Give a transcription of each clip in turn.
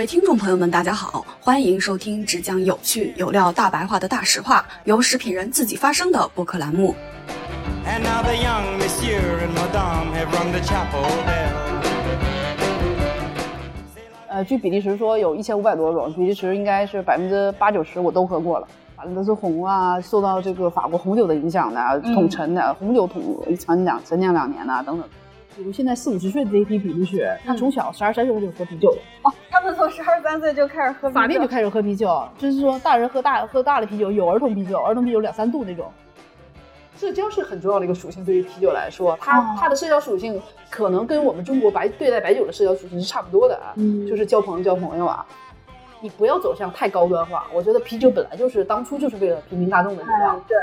位听众朋友们，大家好，欢迎收听只讲有趣有料大白话的大实话，由食品人自己发声的播客栏目。And now the young monsieur and madame have rung the chapel bell. 呃，据比利时说有一千五百多种，比利时应该是百分之八九十我都喝过了。反正都是红啊，受到这个法国红酒的影响的，统陈的、红酒统陈酿陈酿两年呐、等等。比如现在四五十岁的这一批比利时人，他从小十二三岁他就喝啤酒了，哦，他们从十二三岁就开始喝啤酒，法定就开始喝啤酒，就是说大人喝大喝大的啤酒，有儿童啤酒，儿童啤酒两三度那种。社交是很重要的一个属性，对于啤酒来说，它、哦它的社交属性可能跟我们中国白对待白酒的社交属性是差不多的啊，嗯就是交朋友交朋友啊。你不要走向太高端化，我觉得啤酒本来就是当初就是为了平民大众的饮料哎。对，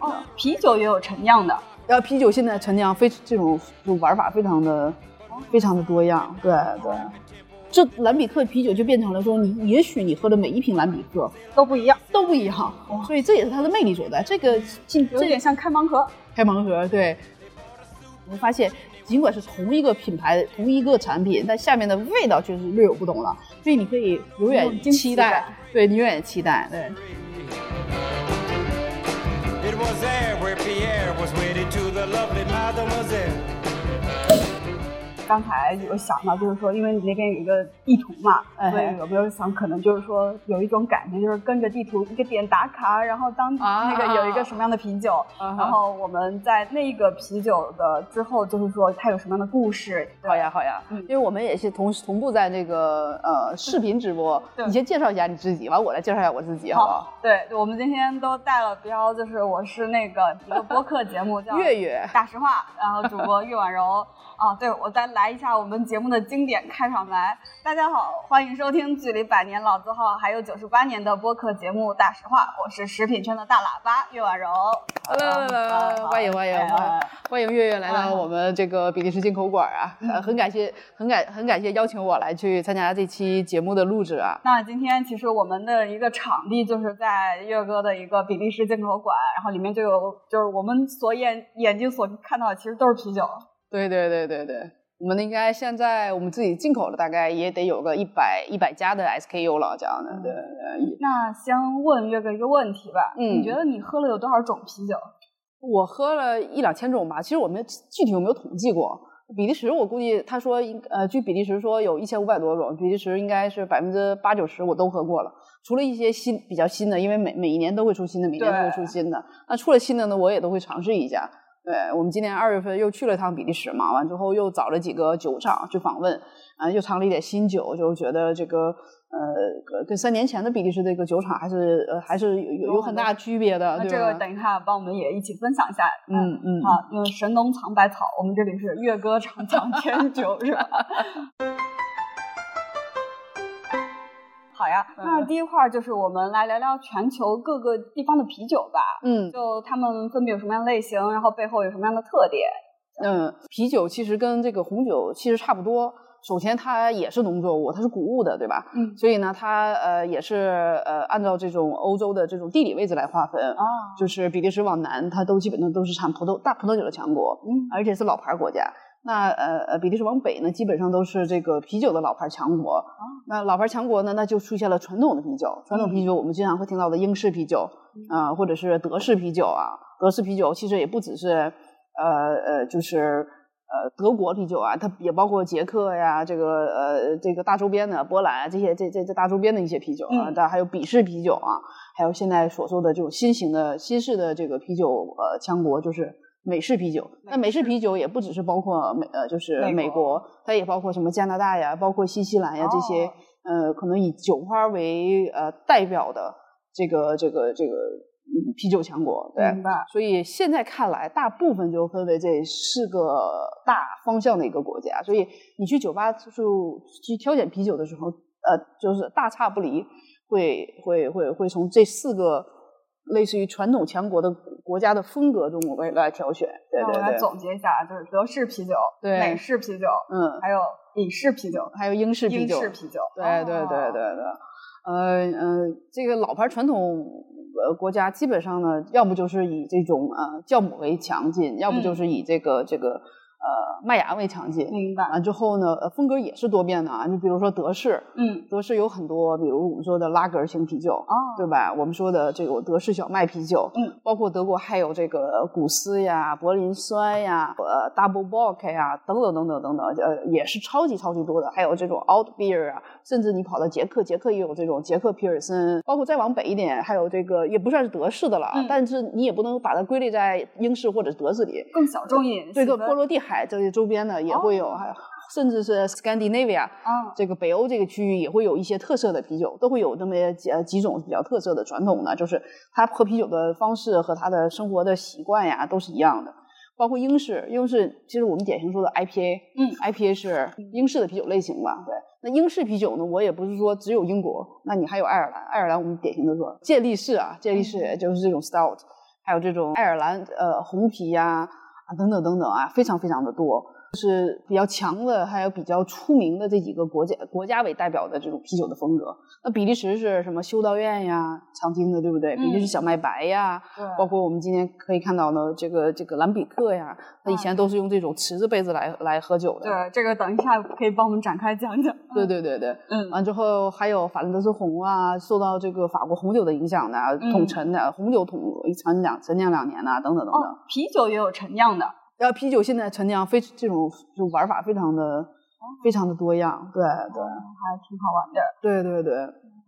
哦，啤酒也有陈酿的，然后啤酒现在陈酿非这种这种玩法非常的非常的多样，对对。这兰比克啤酒就变成了说，你也许你喝的每一瓶兰比克都不一样，都不一样，所以这也是它的魅力所在。这个进有点像开盲盒。开盲盒，对。我们发现，尽管是同一个品牌、同一个产品，但下面的味道却是略有不同了。所以你可以永远期待，对你永远期待，对。There where Pierre was wedded to the lovely mademoiselle. 刚才有想到，就是说，因为你那边有一个地图嘛，哎所以有没有想，可能就是说有一种感觉，就是跟着地图一个点打卡，然后当啊那个有一个什么样的啤酒，啊然后我们在那个啤酒的之后，就是说它有什么样的故事。好呀，好呀，嗯因为我们也是同同步在这个呃视频直播，你先介绍一下你自己，完我来介绍一下我自己，好不好？对，我们今天都带了标，就是我是那个一个播客节目叫 月月大实话，然后主播 岳婉柔。啊，对，我再来一下我们节目的经典开场白。大家好，欢迎收听距离百年老字号还有九十八年的播客节目《大实话》，我是食品圈的大喇叭岳婉柔。Hello，，欢迎欢迎哎哎欢迎月月来到我们这个比利时进口馆啊！呃很感谢很感很感谢邀请我来去参加这期节目的录制啊！那今天其实我们的一个场地就是在岳哥的一个比利时进口馆，然后里面就有就是我们所眼眼睛所看到的其实都是啤酒。对对对对对，我们应该现在我们自己进口的大概也得有个一百一百家的 SKU 了，这样的对对。那先问岳哥一个问题吧，嗯你觉得你喝了有多少种啤酒？我喝了一两千种吧，其实我们具体有没有统计过？比利时我估计他说应呃，据比利时说有一千五百多种，比利时应该是百分之八九十我都喝过了，除了一些新比较新的，因为每每一年都会出新的，每年都会出新的。那出了新的呢，我也都会尝试一下。对我们今年二月份又去了趟比利时嘛，完之后又找了几个酒厂去访问，啊、又尝了一点新酒，就觉得这个呃跟三年前的比利时这个酒厂还是呃还是有有有很大区别的。那这个等一下帮我们也一起分享一下。嗯嗯好，因为神农尝百草，我们这里是月哥尝尝天酒，是吧？好呀，那第一块儿就是我们来聊聊全球各个地方的啤酒吧。嗯就他们分别有什么样的类型，然后背后有什么样的特点？嗯，啤酒其实跟这个红酒其实差不多。首先，它也是农作物，它是谷物的，对吧？嗯所以呢，它呃也是呃按照这种欧洲的这种地理位置来划分。啊，就是比利时往南，它都基本上都是产葡萄大葡萄酒的强国，嗯而且是老牌国家。那呃呃，比利时往北呢，基本上都是这个啤酒的老牌强国。那老牌强国呢，那就出现了传统的啤酒。传统啤酒我们经常会听到的英式啤酒，啊、或者是德式啤酒啊。德式啤酒其实也不只是呃呃，就是呃德国啤酒啊，它也包括捷克呀，这个呃这个大周边的波兰啊这些这这这大周边的一些啤酒啊，嗯当然还有比式啤酒啊，还有现在所说的这种新型的新式的这个啤酒呃强国就是。美式啤酒，那美式啤酒也不只是包括美呃，就是美美国国，它也包括什么加拿大呀，包括新西兰呀这些，哦呃，可能以酒花为呃代表的这个这个这个嗯啤酒强国，对，明白。所以现在看来，大部分就分为这四个大方向的一个国家。所以你去酒吧就去挑选啤酒的时候，呃，就是大差不离，会会会会从这四个类似于传统强国的国家的风格中来来挑选。对那我来对对，总结一下，啊就是德式啤酒、对美式啤酒，嗯，还有比式啤酒、还有英式啤英酒，式啤酒。对对对对哦对，呃呃，这个老牌传统呃国家基本上呢，要不就是以这种呃酵母为强劲，要不就是以这个这个呃麦芽为强劲。明白。完之后呢，呃风格也是多变的啊。你比如说德式，嗯，德式有很多，比如我们说的拉格型啤酒，哦，对吧？我们说的这个德式小麦啤酒，嗯，包括德国还有这个古斯呀、柏林酸呀、呃 Double Bock 呀等等等等等等，呃，也是超级超级多的。还有这种 Alt Beer 啊，甚至你跑到捷克，捷克也有这种捷克皮尔森，包括再往北一点，还有这个也不算是德式的了，嗯但是你也不能把它归类在英式或者德式里。更小众一点。这个波罗的海这些周边的也会有，还有甚至是 Scandinavia，啊，这个北欧这个区域也会有一些特色的啤酒，都会有那么几呃几种比较特色的传统的，就是他喝啤酒的方式和他的生活的习惯呀都是一样的。包括英式，英式其实我们典型说的 IPA，嗯，IPA 是英式的啤酒类型吧？对，那英式啤酒呢，我也不是说只有英国，那你还有爱尔兰，爱尔兰我们典型的说健力士啊，健力士就是这种 stout，还有这种爱尔兰呃红啤呀啊啊等等等等啊，非常非常的多。就是比较强的，还有比较出名的这几个国家国家为代表的这种啤酒的风格。那比利时是什么修道院呀，常听的对不对？比利时小麦白呀，对，包括我们今天可以看到的这个这个兰比克呀，它以前都是用这种瓷子杯子来来喝酒的。对这个等一下可以帮我们展开讲讲。对对对对，嗯，完之后还有法兰德斯红啊，受到这个法国红酒的影响的，嗯统陈的红酒统陈酿陈酿两年呐、等等等等。哦，啤酒也有陈酿的。然后啤酒现在陈酿非这种就玩法非常的非常的多样，对对还挺好玩的。对对对。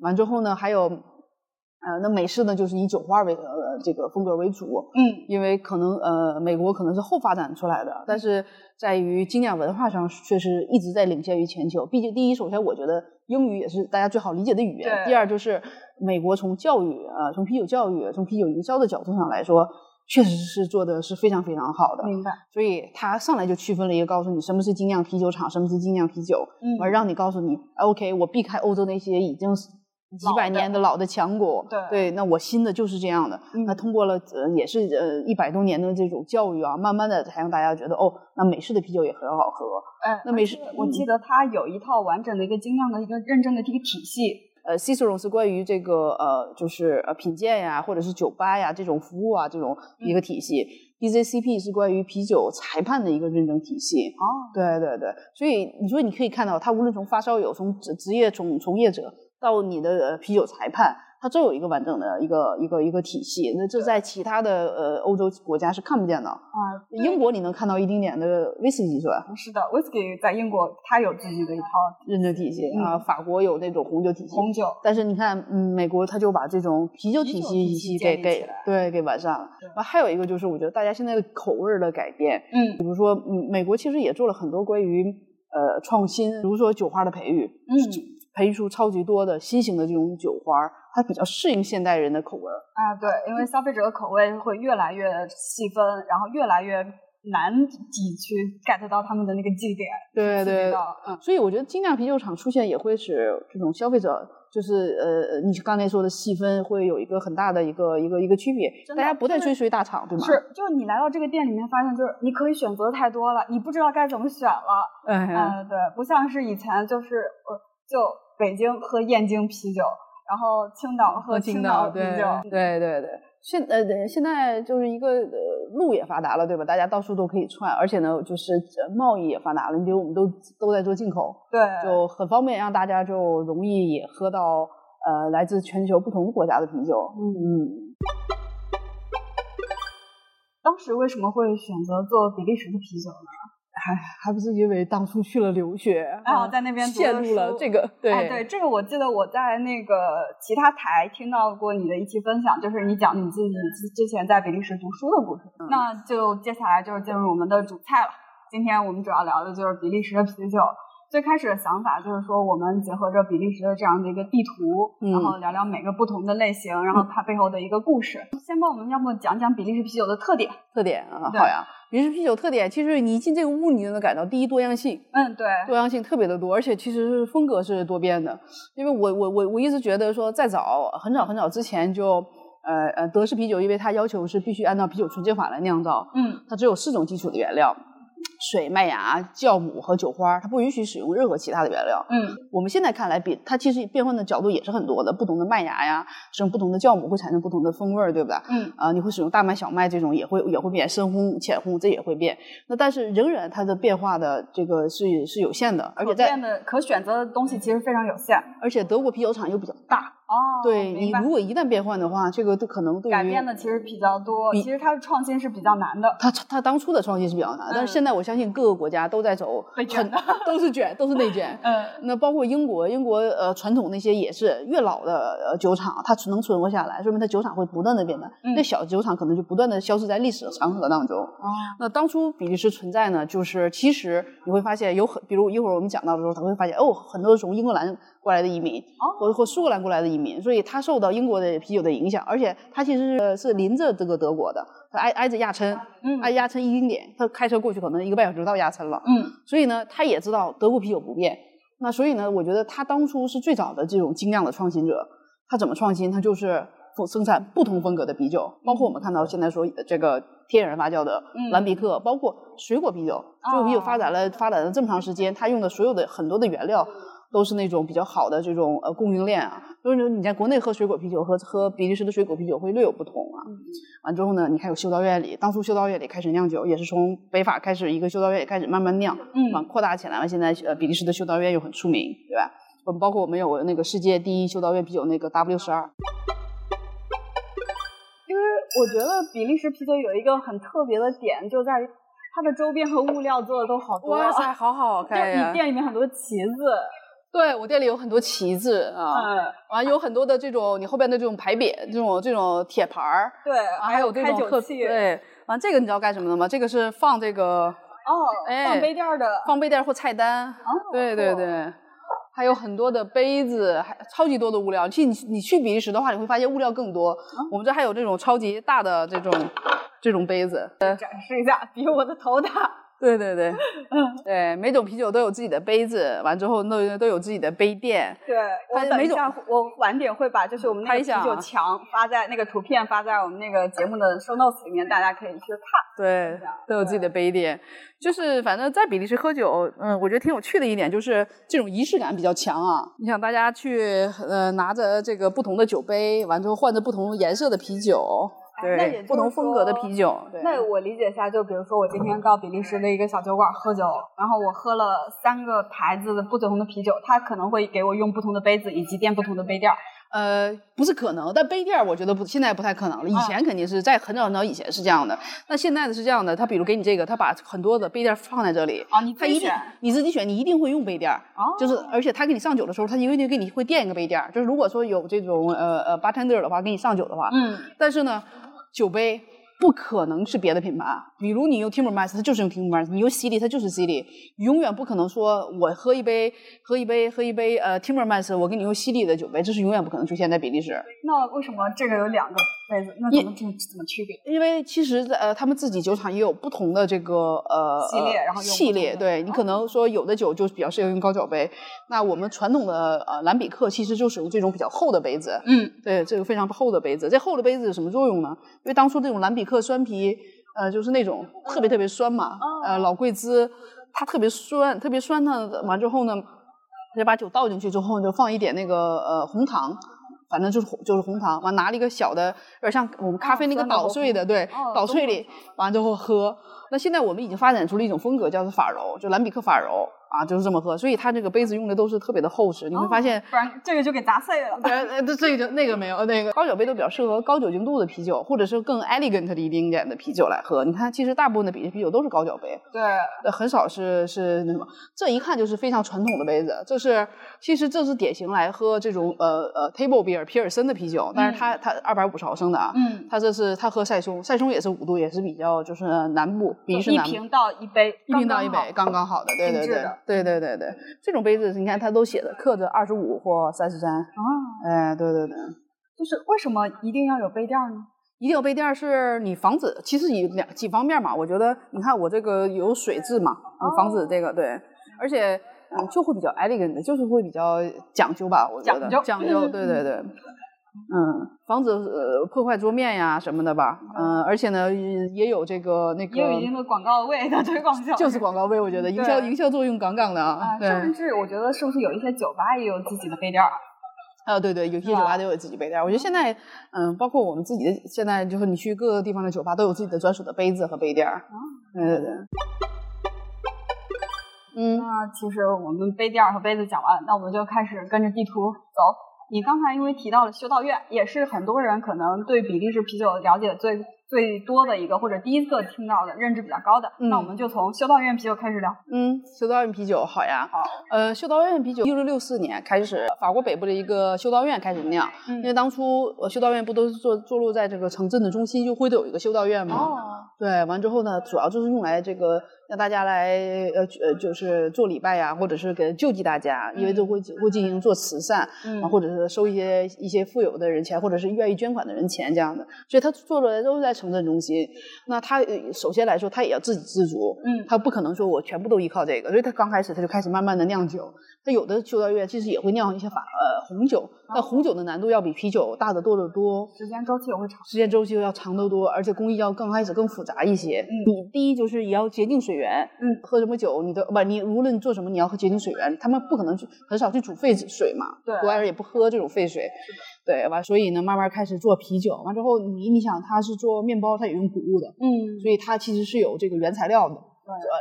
完之后呢，还有呃，那美式呢就是以酒花为呃这个风格为主，嗯因为可能呃美国可能是后发展出来的，但是在于精酿文化上确实一直在领先于全球。毕竟第一，首先我觉得英语也是大家最好理解的语言；第二就是美国从教育呃从啤酒教育从啤酒营销的角度上来说，确实是做的是非常非常好的。明白。所以他上来就区分了一个，告诉你什么是精酿啤酒厂，什么是精酿啤酒，嗯完让你告诉你，OK，我避开欧洲那些已经几百年的老的强国，对那我新的就是这样的。嗯那通过了呃也是呃一百多年的这种教育啊，慢慢的才让大家觉得哦，那美式的啤酒也很好喝。哎，那美式我记得它有一套完整的一个精酿的一个认证的这个体系。呃，Cicero 是关于这个呃，就是呃品鉴呀，或者是酒吧呀这种服务啊这种一个体系。BZCP 是关于啤酒裁判的一个认证体系。哦，对对对，所以你说你可以看到，他无论从发烧友、从职职业从从业者到你的呃啤酒裁判，它都有一个完整的一个一个一个体系。那这在其他的呃欧洲国家是看不见的。啊，英国你能看到一丁点的威士忌是吧？是的，whisky 在英国它有自己的一套认证体系嗯啊，法国有那种红酒体系。红酒。但是你看，嗯，美国它就把这种啤酒体系体系给给对给完善了对。完还有一个就是，我觉得大家现在的口味儿的改变，嗯比如说，嗯，美国其实也做了很多关于呃创新，比如说酒花的培育，嗯培育出超级多的新型的这种酒花，它比较适应现代人的口味儿。啊，对，因为消费者的口味会越来越细分，然后越来越难以去 get 到他们的那个基点。对对嗯，所以我觉得精酿啤酒厂出现也会使这种消费者，就是呃，你刚才说的细分会有一个很大的一个一个一个区别，大家不再追随大厂，对吗？是，就是你来到这个店里面，发现就是你可以选择太多了，你不知道该怎么选了。哎呀，嗯，对，不像是以前就是我，就北京喝燕京啤酒，然后青岛喝喝青青岛，啤酒。对对对。现呃对现在就是一个呃路也发达了，对吧？大家到处都可以串，而且呢，就是呃贸易也发达了。你比如我们都都在做进口，对，就很方便，让大家就容易也喝到呃来自全球不同国家的啤酒。嗯嗯，当时为什么会选择做比利时的啤酒呢？还还不是因为当初去了留学，然后在那边陷入了这个对、哎，对，这个我记得我在那个其他台听到过你的一期分享，就是你讲你自己之前在比利时读书的故事。嗯那就接下来就是进入我们的主菜了。今天我们主要聊的就是比利时的啤酒。最开始的想法就是说，我们结合着比利时的这样的一个地图，嗯然后聊聊每个不同的类型，然后它背后的一个故事。先帮我们要不讲讲比利时啤酒的特点？特点啊，好呀。比利时啤酒特点，其实你一进这个屋，你就能感到第一多样性，嗯，对，多样性特别的多，而且其实是风格是多变的。因为我我我我一直觉得说，在早很早很早之前就，呃呃，德式啤酒，因为它要求是必须按照啤酒纯净法来酿造，嗯它只有四种基础的原料：水、麦芽、酵母和酒花，它不允许使用任何其他的原料。嗯我们现在看来，比它其实变换的角度也是很多的，不同的麦芽呀，使用不同的酵母会产生不同的风味儿，对不对？嗯啊、你会使用大麦、小麦这种也会也会变，深烘、浅烘这也会变。那但是仍然它的变化的这个是是有限的，而且在可变的可选择的东西其实非常有限。而且德国啤酒厂又比较大，哦，对你如果一旦变换的话，这个都可能对于改变的其实比较多，其实它的创新是比较难的。它它当初的创新是比较难，但是嗯现在我相信各个国家都在走很都是卷，都是内卷。嗯那包括英国，英国呃传统那些也是越老的呃酒厂，它能存活下来，说明它酒厂会不断的变大。嗯那小酒厂可能就不断的消失在历史的长河当中。哦那当初比利时存在呢，就是其实你会发现有很，比如一会儿我们讲到的时候，他会发现哦，很多是从英格兰过来的移民，哦或或苏格兰过来的移民，所以他受到英国的啤酒的影响，而且他其实是是临着这个德国的，他挨挨着亚琛，嗯挨亚琛一丁点，他开车过去可能一个半小时到亚琛了。嗯所以呢，他也知道德国啤酒不变。那所以呢，我觉得他当初是最早的这种精酿的创新者。他怎么创新？他就是生生产不同风格的啤酒，包括我们看到现在说呃这个天然发酵的嗯蓝比克，包括水果啤酒。水果啤酒发展了发展了这么长时间，它用的所有的很多的原料都是那种比较好的这种呃供应链啊。就是你在国内喝水果啤酒和喝比利时的水果啤酒会略有不同啊。完之后呢，你看有修道院里，当初修道院里开始酿酒，也是从北法开始一个修道院里开始慢慢酿，嗯完扩大起来了。现在呃比利时的修道院又很出名，对吧？我们包括我们有那个世界第一修道院啤酒那个 W 十二，因为我觉得比利时啤酒有一个很特别的点，就在于它的周边和物料做的都好多。哇塞，好好看呀你！店里面很多旗子，对我店里有很多旗子啊，嗯，完有很多的这种你后边的这种牌匾，这种这种铁牌儿，对，还有这开种器，对，完这个你知道干什么的吗？这个是放这个哦，哎放杯垫儿的，放杯垫儿或菜单，哦，对对酷，对，还有很多的杯子，还超级多的物料。其实你你去比利时的话，你会发现物料更多。我们这还有这种超级大的这种这种杯子。展示一下，比我的头大。对对对，嗯，对，每种啤酒都有自己的杯子，完之后都都有自己的杯垫。对，我等一下，我晚点会把就是我们那个啤酒墙发在那个图片发在我们那个节目的 show notes 里面，大家可以去看。对，都有自己的杯垫。就是反正在比利时喝酒，嗯，我觉得挺有趣的一点就是这种仪式感比较强啊。你想大家去呃拿着这个不同的酒杯，完之后换着不同颜色的啤酒，对不同风格的啤酒，对。那我理解一下，就比如说我今天到比利时的一个小酒馆喝酒，然后我喝了三个牌子的不同的啤酒，他可能会给我用不同的杯子以及垫不同的杯垫儿。呃，不是可能，但杯垫儿我觉得不，现在不太可能了。以前肯定是在很早很早以前是这样的，那现在的是这样的，他比如给你这个，他把很多的杯垫儿放在这里，啊，你自他一定己选。你自己选，你一定会用杯垫儿。哦，就是，而且他给你上酒的时候，他一定给你会垫一个杯垫儿。就是如果说有这种呃呃 bartender 的话，给你上酒的话，嗯，但是呢，酒杯不可能是别的品牌，比如你用 Timmermans，它就是用 Timmermans；你用 C 利，它就是 C 利。永远不可能说我喝一杯喝一杯喝一杯呃 Timmermans，我给你用西利的酒杯，这是永远不可能出现在比利时。那为什么这个有两个杯子？那怎么怎么怎么区别？因为其实呃，他们自己酒厂也有不同的这个呃系列呃然后用系列，对你可能说有的酒就比较适合用高脚杯，那我们传统的呃蓝比克其实就使用这种比较厚的杯子，嗯，对，这个非常厚的杯子。这厚的杯子有什么作用呢？因为当初这种蓝比克酸啤，呃，就是那种特别特别酸嘛，哦呃，老贵兹它特别酸，特别酸呢，完之后呢，就把酒倒进去之后，就放一点那个呃红糖。反正就是红就是红糖，完拿了一个小的，有点像我们咖啡那个捣碎的，对，哦捣碎里，完之后喝。那现在我们已经发展出了一种风格，叫做法柔，就蓝比克法柔啊，就是这么喝。所以它这个杯子用的都是特别的厚实，你会发现不然这个就给砸碎了。对，呃这这个那个没有，那个高脚杯都比较适合高酒精度的啤酒，或者是更 elegant 的一丁点的啤酒来喝。你看，其实大部分的比利时啤酒都是高脚杯，对，呃，很少是是那什么。这一看就是非常传统的杯子，这是其实这是典型来喝这种呃呃 table beer 皮尔森的啤酒，但是它它二百五十毫升的啊，嗯，它这是它喝赛松，赛松也是五度，也是比较就是南部比利时南部。一瓶到一杯，一瓶到一杯，刚刚好的，对对对对对对对，这种杯子你看它都写的刻着二十五或三十三，啊，哎，对对对，就是为什么一定要有杯垫呢？一定有杯垫儿，是你防止，其实以两几方面嘛。我觉得你看我这个有水渍嘛，你防止这个对，而且嗯就会比较 elegant，就是会比较讲究吧，我觉得讲究讲究，对 对对。嗯，防止呃破坏桌面呀什么的吧，嗯，而且呢也也有这个那个也有一定的广告位的推广效果。就是广告位，我觉得营销营销作用杠杠的啊。甚至我觉得是不是有一些酒吧也有自己的杯垫儿？啊，对对，有些酒吧都有自己杯垫儿。我觉得现在，嗯，包括我们自己的，现在就是你去各个地方的酒吧都有自己的专属的杯子和杯垫儿。对对对。嗯，那其实我们杯垫儿和杯子讲完，那我们就开始跟着地图走。你刚才因为提到了修道院，也是很多人可能对比利时啤酒了解最最多的一个，或者第一个听到的认知比较高的。嗯那我们就从修道院啤酒开始聊。嗯，修道院啤酒好呀。好，呃，修道院啤酒，一六六四年开始，法国北部的一个修道院开始酿。嗯因为当初呃修道院不都是坐坐落在这个城镇的中心，就会都有一个修道院嘛。哦，对，完之后呢，主要就是用来这个让大家来呃呃，就是做礼拜呀，或者是给救济大家，因为都会会进行做慈善，嗯啊，或者是收一些一些富有的人钱，或者是愿意捐款的人钱这样的，所以他做出来都是在城镇中心。那他呃首先来说，他也要自给自足，嗯他不可能说我全部都依靠这个，所以他刚开始他就开始慢慢的酿酒。他有的修道院其实也会酿一些法呃红酒，但红酒的难度要比啤酒大得多得多。时间周期也会长。时间周期要长得多，而且工艺要刚开始更复杂一些。嗯你第一就是也要洁净水源，嗯，喝什么酒你都不，你无论做什么，你要喝洁净水源。他们不可能去很少去煮沸水嘛，对国外人也不喝这种沸水，对完，所以呢，慢慢开始做啤酒，完之后你你想，他是做面包，他也用谷物的，嗯，所以它其实是有这个原材料的，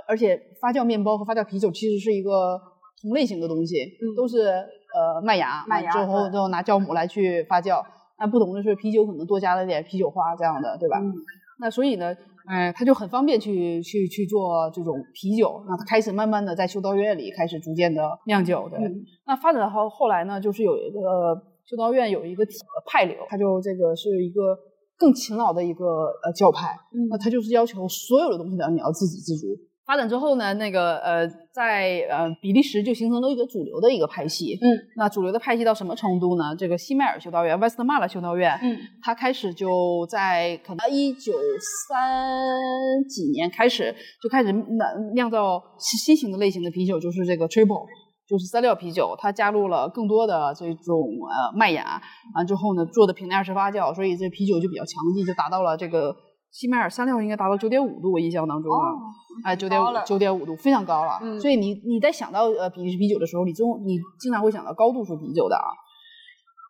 而且发酵面包和发酵啤酒其实是一个同类型的东西，嗯都是呃麦芽，麦芽之后对之后拿酵母来去发酵。那不同的是，啤酒可能多加了点啤酒花这样的，对吧？嗯那所以呢，哎、他就很方便去去去做这种啤酒。那他开始慢慢的在修道院里开始逐渐的酿酒，对。嗯那发展到后后来呢，就是有一个修道院有一个派流，他就这个是一个更勤劳的一个呃教派。嗯那他就是要求所有的东西呢，你要自给自足。发展之后呢，那个呃，在呃比利时就形成了一个主流的一个派系。嗯，那主流的派系到什么程度呢？这个西迈尔修道院、威斯特马勒修道院，嗯，它开始就在可能一九三几年开始就开始酿酿造新新型的类型的啤酒，就是这个 triple。就是三料啤酒，它加入了更多的这种呃麦芽，完之后呢做的平台式发酵，所以这啤酒就比较强劲，就达到了这个西迈尔三料应该达到九点五度，我印象当中啊，哦哎九点五九点五度非常高了。嗯所以你你在想到呃比利时啤酒的时候，你中你经常会想到高度数啤酒的啊。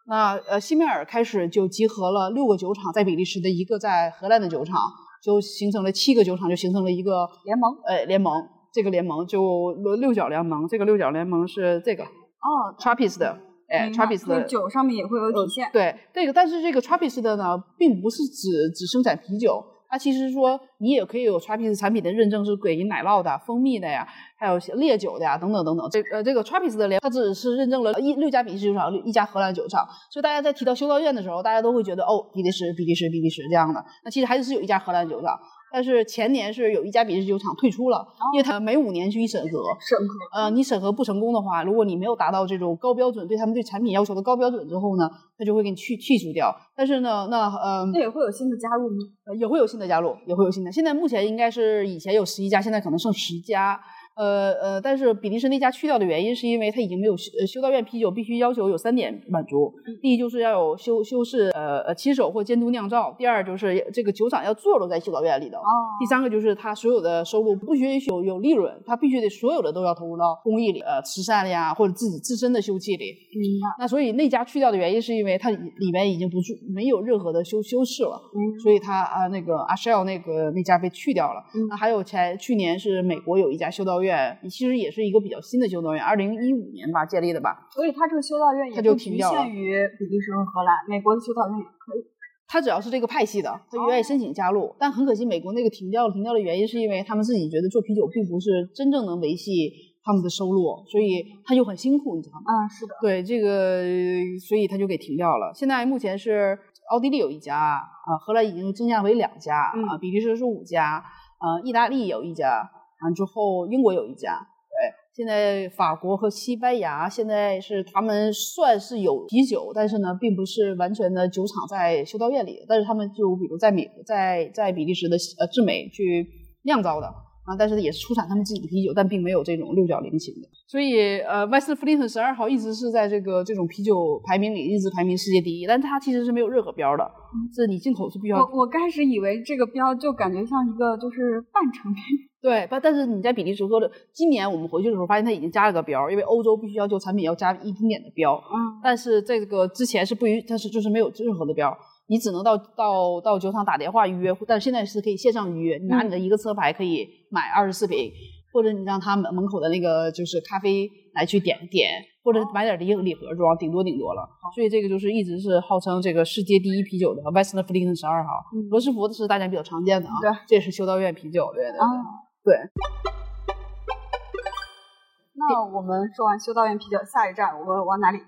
那呃西迈尔开始就集合了六个酒厂，在比利时的一个在荷兰的酒厂，就形成了七个酒厂，就形成了一个联盟呃联盟。这个联盟就六角联盟，这个六角联盟是这个哦，Trappist 的，白，Trappist 的酒上面也会有体现。对，这个但是这个 Trappist 的呢，并不是只只生产啤酒，它其实说你也可以有 Trappist 产品的认证，是给奶酪的、蜂蜜的呀，还有烈酒的呀，等等等等。这呃这个 Trappist 的联，它只是认证了一六家比利时酒厂，一家荷兰酒厂，所以大家在提到修道院的时候，大家都会觉得哦，比利时、比利时、比利时这样的。那其实还是有一家荷兰酒厂。但是前年是有一家比利时酒厂退出了，因为它每五年去一审核，审核呃，你审核不成功的话，如果你没有达到这种高标准，对他们对产品要求的高标准之后呢，他就会给你去去除掉。但是呢，那呃那也会有新的加入吗？呃也会有新的加入，也会有新的。现在目前应该是以前有十一家，现在可能剩十家。呃呃，但是比利时那家去掉的原因是因为它已经没有修呃修道院啤酒必须要求有三点满足，第一就是要有修修饰呃呃亲手或监督酿造，第二就是这个酒厂要坐落在修道院里头，哦，第三个就是它所有的收入不允许有有利润，它必须得所有的都要投入到公益里，呃，慈善呀，或者自己自身的修葺里。明白。那所以那家去掉的原因是因为它里面已经不是没有任何的修修饰了，嗯所以它啊那个阿 Shell 那个那家被去掉了。嗯那还有前去年是美国有一家修道院，其实也是一个比较新的修道院，二零一五年吧建立的吧。所以它这个修道院也它就不局限于比利时和荷兰，美国的修道院也可以。他只要是这个派系的，他愿意申请加入。但很可惜，美国那个停掉了，停掉的原因是因为他们自己觉得做啤酒并不是真正能维系他们的收入，所以他就很辛苦，你知道吗？嗯，是的。对这个，所以他就给停掉了。现在目前是奥地利有一家，啊、荷兰已经增加为两家，啊、嗯比利时是五家，呃，意大利有一家，完、之后英国有一家。对，现在法国和西班牙现在是他们算是有啤酒，但是呢，并不是完全的酒厂在修道院里，但是他们就比如在美在在比利时的呃智美去酿造的。啊，但是也是出产他们自己的啤酒，但并没有这种六角菱形的。所以呃，West Flinton 十二号一直是在这个这种啤酒排名里一直排名世界第一，但它其实是没有任何标的，是你进口是必须要我我开始以为这个标就感觉像一个就是半成品，对，但但是你在比利时喝的，今年我们回去的时候发现它已经加了个标，因为欧洲必须要求产品要加一丁点的标，嗯，但是这个之前是不允，它是就是没有任何的标，你只能到到到酒厂打电话预约，但是现在是可以线上预约，你拿你的一个车牌可以买二十四瓶，或者你让他们门口的那个就是咖啡来去点点，或者买点礼礼盒装，顶多顶多了。所以这个就是一直是号称这个世界第一啤酒的 Western Flinton 十二号，嗯罗斯福的是大家比较常见的啊，对，这也是修道院啤酒，对对对。啊对，那我们说完修道院啤酒，下一站我们往哪里？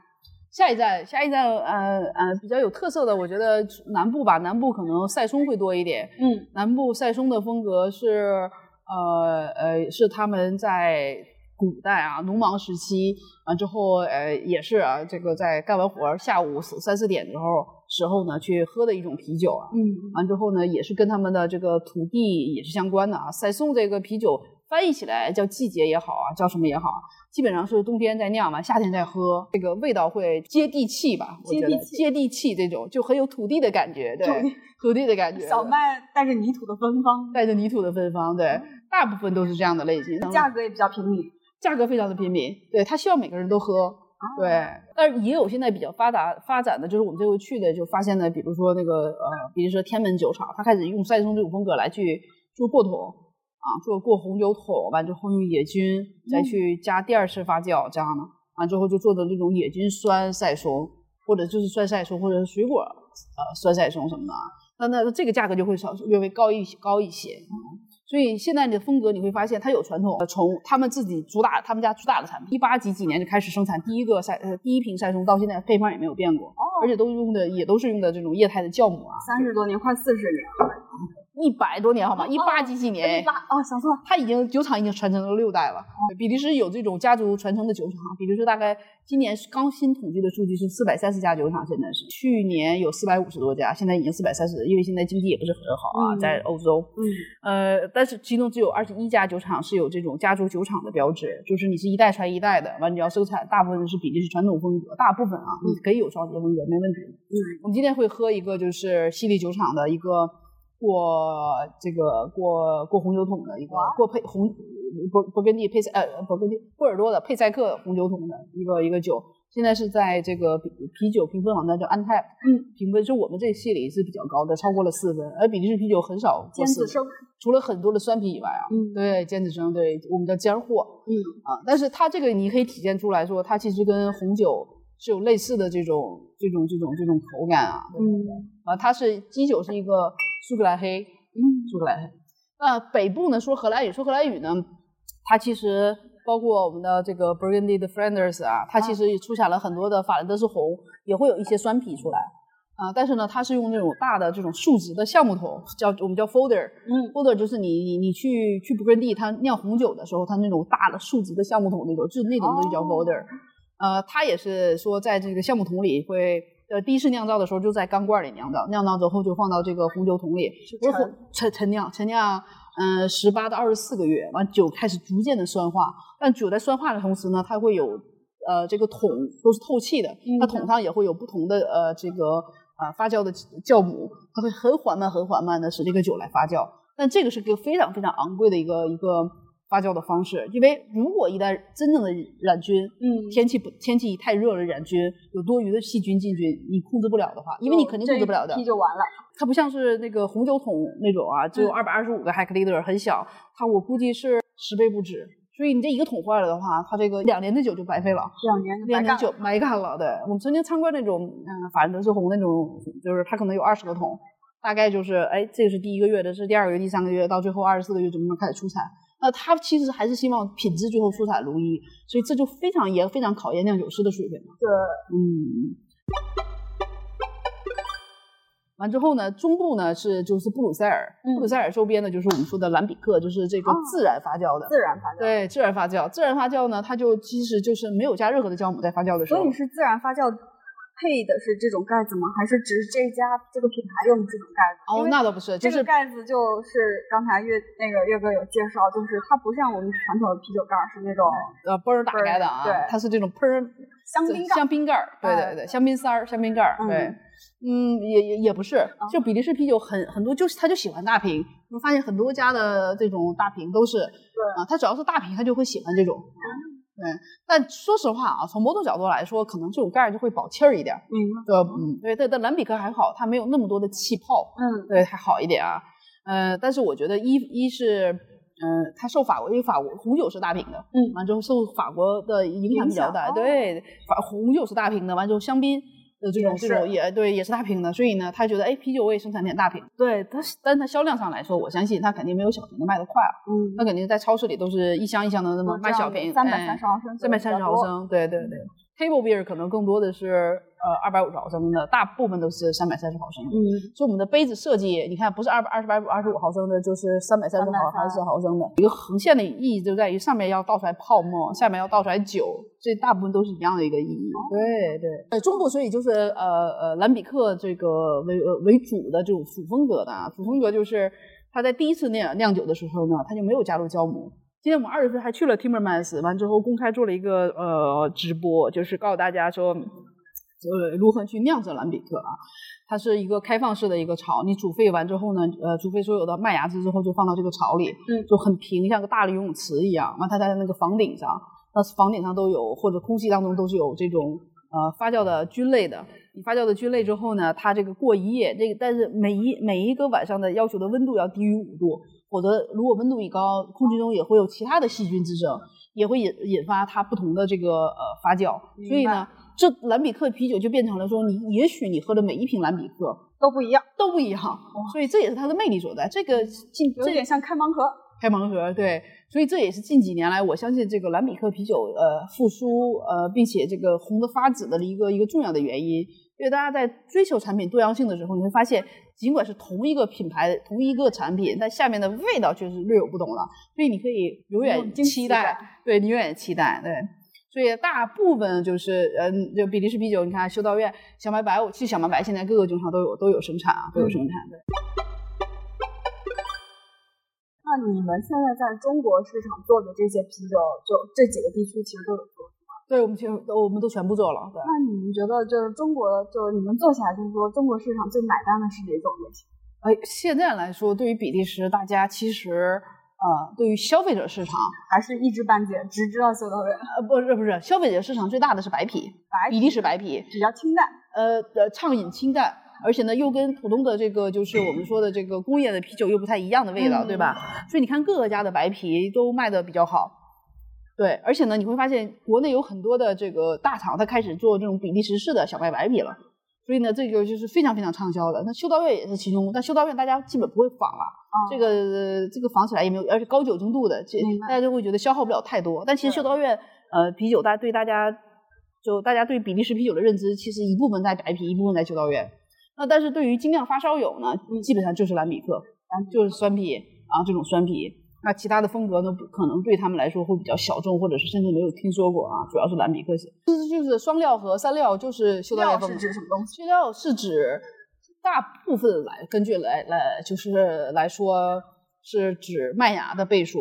下一站，下一站，呃呃，比较有特色的，我觉得南部吧，南部可能赛松会多一点。嗯，南部赛松的风格是，呃呃，是他们在古代啊，农忙时期啊之后，呃，也是啊，这个在干完活儿下午四三四点之后时候呢，去喝的一种啤酒啊。嗯，完之后呢，也是跟他们的这个土地也是相关的啊。塞颂这个啤酒翻译起来叫季节也好啊，叫什么也好啊，基本上是冬天在酿嘛，夏天在喝，这个味道会接地气吧？我觉得接地气接地气这种就很有土地的感觉，对，土地土地的感觉，小麦带着泥土的芬芳，带着泥土的芬芳，对，大部分都是这样的类型，价格也比较平民。价格非常的平民，对他希望每个人都喝。对，但是也有现在比较发达发展的，就是我们这回去的就发现呢，比如说那个呃，比如说天门酒厂，它开始用赛松这种风格来去做过桶啊，做过红酒桶，完之后用野菌再去加第二次发酵，这样的，完之后就做的那种野菌酸赛松，或者就是酸赛松，或者是水果呃酸赛松什么的啊，那那这个价格就会稍略微高一高一些。嗯所以现在的风格你会发现，它有传统，呃从他们自己主打，他们家主打的产品，一八几几年就开始生产第一个赛呃第一瓶赛松，到现在配方也没有变过，而且都用的也都是用的这种液态的酵母啊，三十多年，快四十年了。一百多年好吗？一八几几年，一八哦，想错了。他已经酒厂已经传承了六代了。比利时有这种家族传承的酒厂，比利时大概今年刚新统计的数据是四百三十家酒厂，现在是去年有四百五十多家，现在已经四百三十，因为现在经济也不是很好啊，嗯在欧洲。嗯，呃，但是其中只有二十一家酒厂是有这种家族酒厂的标志，就是你是一代传一代的，完你要生产，大部分是比利时传统风格，大部分啊，你可以有双节风格，没问题。嗯，我们今天会喝一个就是西里酒厂的一个过这个过过红酒桶的一个过配红勃勃艮第配塞呃勃艮第波尔多的佩塞克红酒桶的一个一个酒，现在是在这个啤啤酒评分网站叫 Antap，嗯，评分是我们这系里是比较高的，超过了四分，而比利时啤酒很少过四分尖子生。除了很多的酸啤以外啊，嗯。对尖子生，对我们叫尖货，嗯。啊，但是它这个你可以体现出来说，它其实跟红酒是有类似的这种这种这种这种口感啊，对？嗯。啊，它是基酒是一个苏格兰黑，嗯苏格兰黑。那北部呢说荷兰语，说荷兰语呢，它其实包括我们的这个 Burgundy 的 Flanders 啊，它其实也出产了很多的法兰德斯红，也会有一些酸啤出来。啊，但是呢，它是用那种大的这种竖直的橡木桶，叫我们叫 folder，嗯 folder 就是你你你去去 Burgundy，它酿红酒的时候，它那种大的竖直的橡木桶那种，就是那种东西叫哦 folder。呃，它也是说在这个橡木桶里会，呃，第一次酿造的时候就在钢罐里酿造，酿造之后就放到这个红酒桶里，不是红陈陈酿，陈酿，嗯、十八到二十四个月，完酒开始逐渐的酸化，但酒在酸化的同时呢，它会有，呃，这个桶都是透气的，它桶上也会有不同的呃这个呃发酵的酵母，它会很缓慢很缓慢的使这个酒来发酵，但这个是个非常非常昂贵的一个一个发酵的方式，因为如果一旦真正的染菌，嗯天气不天气太热了，染菌有多余的细菌进去，你控制不了的话，因为你肯定控制不了的这一。批就完了。它不像是那个红酒桶那种啊，只有嗯二百二十五个 hectoliter，很小，它我估计是十倍不止。所以你这一个桶坏了的话，它这个两年的酒就白费了。两年两年。酒白干了，对我们曾经参观那种，嗯，法兰德斯红那种，就是它可能有二十个桶，大概就是，哎，这个是第一个月的，这是第二个月、第三个月，到最后二十四个月就慢慢开始出产。那他其实还是希望品质最后出彩如一，所以这就非常也非常考验酿酒师的水平了。对，嗯。完之后呢，中部呢是就是布鲁塞尔，嗯布鲁塞尔周边呢就是我们说的兰比克，就是这个哦自然发酵的。自然发酵。对，自然发酵，自然发酵呢，它就其实就是没有加任何的酵母在发酵的时候，所以是自然发酵，配的是这种盖子吗？还是只是这家这个品牌用这种盖子？哦，那倒不是，就这是个盖子就是刚才岳那个岳哥有介绍，就是它不像我们传统的啤酒盖儿是那种呃嘣儿打开的啊，对它是这种喷香槟盖儿香槟盖儿，对哎对对，香槟塞儿、香槟盖对，嗯，也也也不是，就比利时啤酒很很多，就是他就喜欢大瓶，我发现很多家的这种大瓶都是，对啊，他只要是大瓶，他就会喜欢这种。对，但说实话啊，从某种角度来说，可能这种盖儿就会保气儿一点儿。明白？对，嗯，对，但但蓝比克还好，它没有那么多的气泡，嗯对，还好一点啊。呃，但是我觉得一一是，呃，它受法国，因为法国红酒是大瓶的，嗯完之后受法国的影响比较大，对，法红酒是大瓶的，完之后香槟。的这种这种也对，也是大瓶的，所以呢，他觉得哎，啤酒我也生产点大瓶，对，但是但是它销量上来说，我相信它肯定没有小瓶的卖的快啊，嗯，那肯定在超市里都是一箱一箱的那么卖小瓶，三百三十毫升，三百三十毫。升，对对对。Table beer 可能更多的是呃二百五十毫升的，大部分都是三百三十毫升的。嗯，所以我们的杯子设计，你看不是二百二十百二十五毫升的，就是三百三十毫330还是毫升的。一个横线的意义就在于上面要倒出来泡沫，下面要倒出来酒，这大部分都是一样的一个意义。对对，呃，中部所以就是呃呃兰比克这个为呃为主的这种主风格的啊，主风格就是他在第一次酿酿酒的时候呢，他就没有加入酵母。今天我们二月份还去了 Timmermans，完之后公开做了一个呃直播，就是告诉大家说，呃如何去酿制蓝比克啊。它是一个开放式的一个槽，你煮沸完之后呢，呃，煮沸所有的麦芽汁之后，就放到这个槽里，嗯就很平，像个大的游泳池一样。完，它在那个房顶上，那房顶上都有，或者空气当中都是有这种呃发酵的菌类的。你发酵的菌类之后呢，它这个过一夜，这个但是每一每一个晚上的要求的温度要低于五度，否则如果温度一高，空气中也会有其他的细菌滋生，也会引引发它不同的这个呃发酵。所以呢，这兰比克啤酒就变成了说，你也许你喝的每一瓶兰比克都不一样，都不一样，所以这也是它的魅力所在。这个近这有点像开盲盒。开盲盒，对，所以这也是近几年来，我相信这个兰比克啤酒呃复苏呃，并且这个红的发紫的一个一个重要的原因。因为大家在追求产品多样性的时候，你会发现，尽管是同一个品牌、同一个产品，但下面的味道却是略有不同了。所以你可以永远期待，对你永远期待，对。所以大部分就是，嗯，就比利时啤酒，你看修道院、小白白，其实小麦白现在各个酒厂都有都有生产啊，都有生产，对。那你们现在在中国市场做的这些啤酒，就这几个地区其实都有做。对，我们全都我们都全部做了，对。那你们觉得就是中国，就是你们做起来，就是说中国市场最买单的是哪种类型？哎，现在来说，对于比利时，大家其实呃，对于消费者市场，还是一知半解，只知道修道院？呃，不是不是，消费者市场最大的是白啤，白比利时白啤，比较清淡。呃呃，畅饮清淡，而且呢，又跟普通的这个就是我们说的这个工业的啤酒又不太一样的味道，嗯对吧？所以你看各个家的白啤都卖的比较好。对，而且呢，你会发现国内有很多的这个大厂，它开始做这种比利时式的小麦白啤了。所以呢，这个就是非常非常畅销的。那修道院也是其中，但修道院大家基本不会仿了，这个呃这个仿起来也没有，而且高酒精度的，这大家就会觉得消耗不了太多。但其实修道院呃啤酒，大对大家就大家对比利时啤酒的认知，其实一部分在白啤，一部分在修道院。那但是对于精酿发烧友呢，基本上就是蓝比克，就是酸啤啊这种酸啤。那其他的风格呢，可能对他们来说会比较小众，或者是甚至没有听说过啊。主要是蓝比克，就是就是双料和三料，就是修道院料是。指什么东西？这料是指大部分来根据来来就是来说是指麦芽的倍数。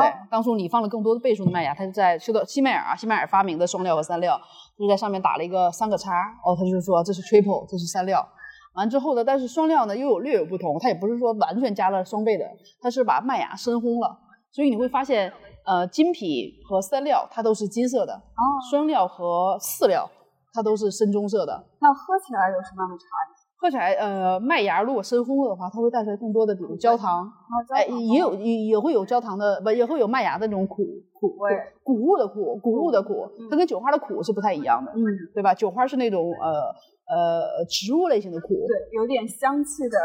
对，当初你放了更多的倍数的麦芽，它就在修道西麦尔啊，西麦尔发明的双料和三料，就是在上面打了一个三个叉，哦，他就说这是 triple，这是三料。完之后呢，但是双料呢又有略有不同，它也不是说完全加了双倍的，它是把麦芽深烘了，所以你会发现，呃，金啤和三料它都是金色的，哦，双料和四料它都是深棕色的。那喝起来有什么样的差异？喝起来，呃，麦芽如果深烘了的话，它会带出来更多的，比如焦糖，哎，糖也有也也会有焦糖的，不也会有麦芽的那种苦苦味谷物的苦，谷物的苦，它跟酒花的苦是不太一样的，嗯，对吧？酒花是那种呃呃植物类型的苦，对，有点香气的，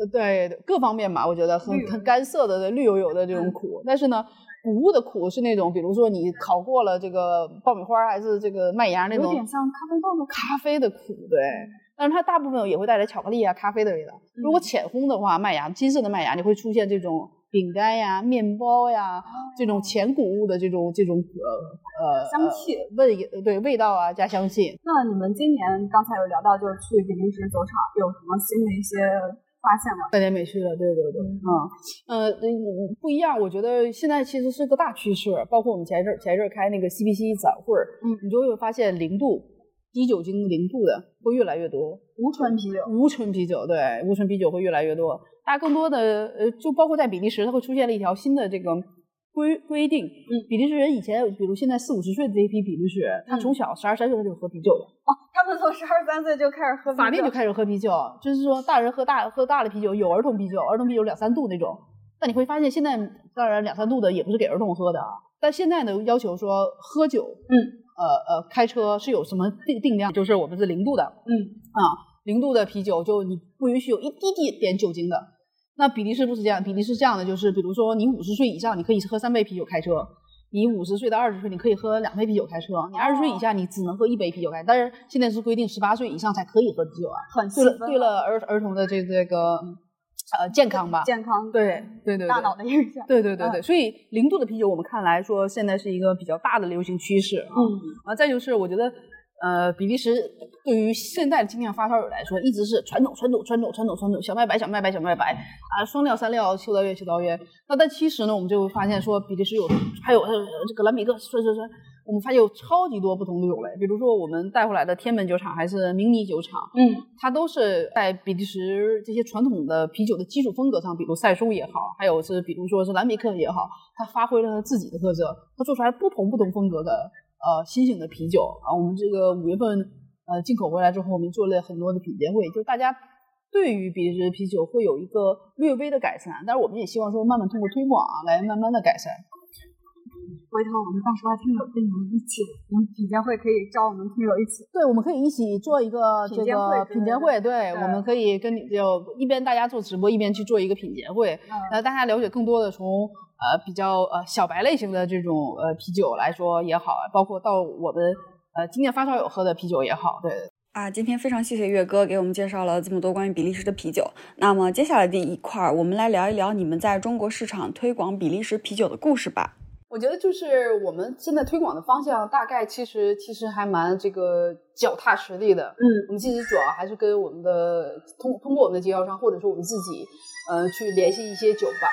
呃，对各方面吧，我觉得很很干涩的绿油油的这种苦，但是呢，谷物的苦是那种，比如说你烤过了这个爆米花还是这个麦芽那种有点像咖啡豆的咖啡的苦，对。但是它大部分也会带来巧克力啊、咖啡的味道。如果浅烘的话，麦芽金色的麦芽，你会出现这种饼干呀、面包呀这种前谷物的这种这种呃呃香气呃味对味道啊加香气。那你们今年刚才有聊到，就是去比利时酒厂有什么新的一些发现吗？带点美去的，对对对，嗯，呃，嗯不一样。我觉得现在其实是个大趋势，包括我们前一阵儿前一阵儿开那个 CPC 展会，嗯你就会发现零度、低酒精零度的会越来越多。无醇啤酒，无醇啤酒，对，无醇啤酒会越来越多。大家更多的呃，就包括在比利时，它会出现了一条新的这个规规定。嗯比利时人以前，比如现在四五十岁的这一批比利时人，他嗯从小十二三岁他就喝啤酒了，哦，他们从十二三岁就开始喝法定就开始喝啤酒，就是说大人喝大喝大的啤酒，有儿童啤酒，儿童啤酒两三度那种。但你会发现，现在当然两三度的也不是给儿童喝的啊。但现在呢，要求说喝酒，嗯，呃呃，开车是有什么定定量，就是我们是零度的，嗯啊，零度的啤酒就你不允许有一滴滴点酒精的。那比利时不是这样，比利时是这样的，就是比如说你五十岁以上，你可以喝三杯啤酒开车；你五十岁到二十岁，你可以喝两杯啤酒开车；你二十岁以下，你只能喝一杯啤酒开。但是现在是规定十八岁以上才可以喝啤酒啊。很对了，对了，儿儿童的这这个呃健康吧，健康对对对，大脑的影响。对对对对，所以零度的啤酒，我们看来说现在是一个比较大的流行趋势啊。嗯啊，再就是我觉得，呃，比利时对于现在的精酿发烧友来说，一直是传统传统传统传统传统小麦白小麦白小麦白啊，双料三料秋刀约秋刀约。那但其实呢，我们就会发现说，比利时有还有呃这个兰比克，是是是，我们发现有超级多不同的种类，比如说我们带回来的天门酒厂还是明尼酒厂，嗯它都是在比利时这些传统的啤酒的基础风格上，比如赛苏也好，还有是比如说是兰比克也好，它发挥了它自己的特色，它做出来不同不同风格的呃新型的啤酒啊。我们这个五月份呃进口回来之后，我们做了很多的品鉴会，就大家对于比利时啤酒会有一个略微的改善，但是我们也希望说慢慢通过推广啊来慢慢的改善。回头我们到时候听友跟你们一起，我们品鉴会可以招我们听友一起。对，我们可以一起做一个这品鉴会个品鉴会，对，我们可以跟你就一边大家做直播，一边去做一个品鉴会，嗯呃，大家了解更多的从呃比较呃小白类型的这种呃啤酒来说也好，包括到我们呃今年发烧友喝的啤酒也好，对。啊，今天非常谢谢岳哥给我们介绍了这么多关于比利时的啤酒。那么接下来的一块儿，我们来聊一聊你们在中国市场推广比利时啤酒的故事吧。我觉得就是我们现在推广的方向，大概其实其实还蛮这个脚踏实地的。嗯我们其实主要还是跟我们的通通过我们的经销商，或者说我们自己，呃，去联系一些酒吧。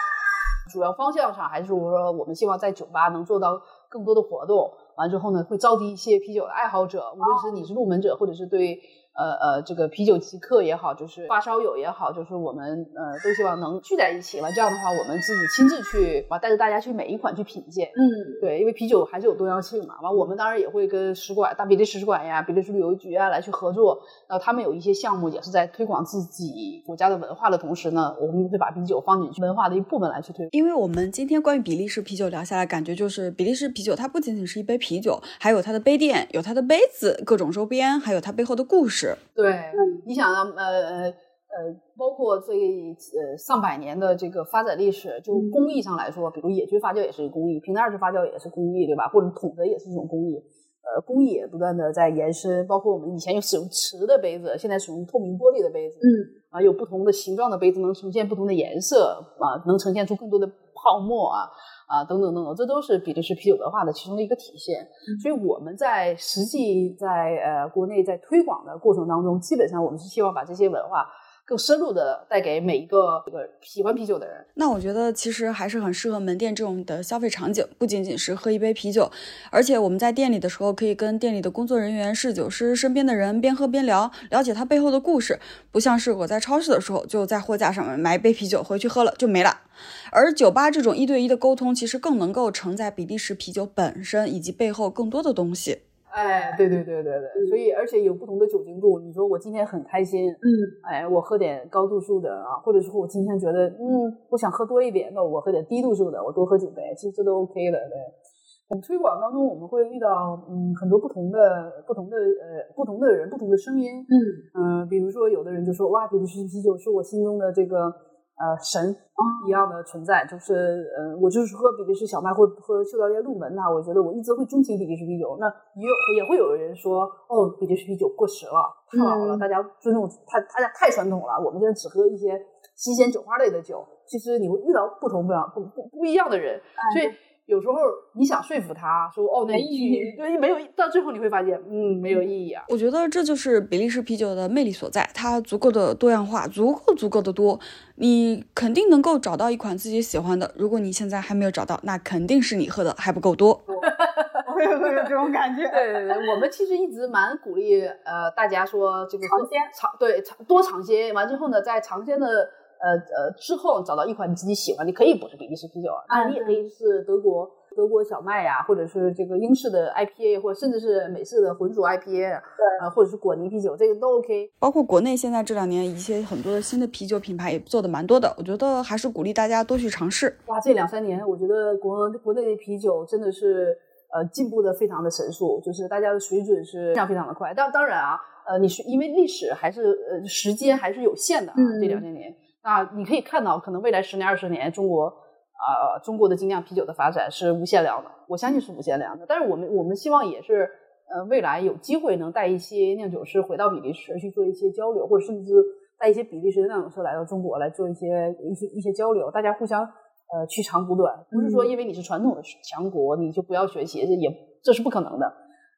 主要方向上还是说，我们希望在酒吧能做到更多的活动。完之后呢，会召集一些啤酒的爱好者，无论是你是入门者，或者是对呃呃这个啤酒极客也好，就是发烧友也好，就是我们呃都希望能聚在一起完，这样的话，我们自己亲自去啊带着大家去每一款去品鉴。嗯对，因为啤酒还是有多样性嘛。完，我们当然也会跟使馆、大比利时使馆呀、比利时旅游局啊来去合作。然后他们有一些项目也是在推广自己国家的文化的同时呢，我们会把啤酒放进去文化的一部分来去推广。因为我们今天关于比利时啤酒聊下来，感觉就是比利时啤酒它不仅仅是一杯啤酒，还有它的杯垫，有它的杯子、各种周边，还有它背后的故事。对，嗯你想啊，呃呃呃，包括这呃上百年的这个发展历史，就嗯工艺上来说，比如野菌发酵也是一个工艺，平台二次发酵也是工艺，对吧？或者桶的也是一种工艺。呃，工艺也不断的在延伸，包括我们以前有使用瓷的杯子，现在使用透明玻璃的杯子，嗯啊，有不同的形状的杯子能呈现不同的颜色啊，能呈现出更多的泡沫啊啊等等等等，这都是比利时啤酒文化的其中的一个体现。所以我们在实际在呃国内在推广的过程当中，基本上我们是希望把这些文化更深入的带给每一个这个喜欢啤酒的人。那我觉得其实还是很适合门店这种的消费场景，不仅仅是喝一杯啤酒，而且我们在店里的时候可以跟店里的工作人员、侍酒师、身边的人边喝边聊，了解它背后的故事，不像是我在超市的时候就在货架上面买一杯啤酒回去喝了就没了。而酒吧这种一对一的沟通，其实更能够承载比利时啤酒本身以及背后更多的东西。哎，对对对对对，所以而且有不同的酒精度。你说我今天很开心，嗯哎，我喝点高度数的啊，或者说我今天觉得，嗯，我想喝多一点，那我喝点低度数的，我多喝几杯，其实这都 OK 的。对，我们推广当中我们会遇到嗯很多不同的不同的呃不同的人，不同的声音，嗯嗯、比如说有的人就说哇，比利时啤酒是我心中的这个呃神一样的存在，就是呃我就是喝比利时小麦或喝秋刀鱼入门呐、我觉得我一直会钟情比利时啤酒。那也有也会有人说哦，比利时啤酒过时了，太老了，嗯。大家尊重太大家太传统了，我们现在只喝一些新鲜酒花类的酒。其实你会遇到不同不样不不不一样的人，所以有时候你想说服他说哦，那意义去对没有到最后你会发现嗯没有意义啊。我觉得这就是比利时啤酒的魅力所在，它足够的多样化，足够足够的多，你肯定能够找到一款自己喜欢的。如果你现在还没有找到，那肯定是你喝的还不够多。我也会有这种感觉。对对对，我们其实一直蛮鼓励呃大家说这个尝鲜尝对尝多尝鲜，完之后呢，在尝鲜的呃呃之后找到一款你自己喜欢，你可以不是比利时啤酒啊，你也可以是德国德国小麦呀、或者是这个英式的 IPA，或者甚至是美式的混浊 IPA，对，呃或者是果泥啤酒，这个都 OK。包括国内现在这两年一些很多的新的啤酒品牌也做的蛮多的，我觉得还是鼓励大家多去尝试。哇，这两三年我觉得国国内的啤酒真的是呃进步的非常的神速，就是大家的水准是非常非常的快。当当然啊，呃，你是因为历史还是呃时间还是有限的啊，嗯这两千年，那你可以看到，可能未来十年二十年，中国啊、中国的精酿啤酒的发展是无限量的，我相信是无限量的。但是我们我们希望也是。呃，未来有机会能带一些酿酒师回到比利时去做一些交流，或者甚至带一些比利时的酿酒师来到中国来做一些一些一些交流，大家互相呃取长补短，不是说因为你是传统的强国你就不要学习，这也这是不可能的。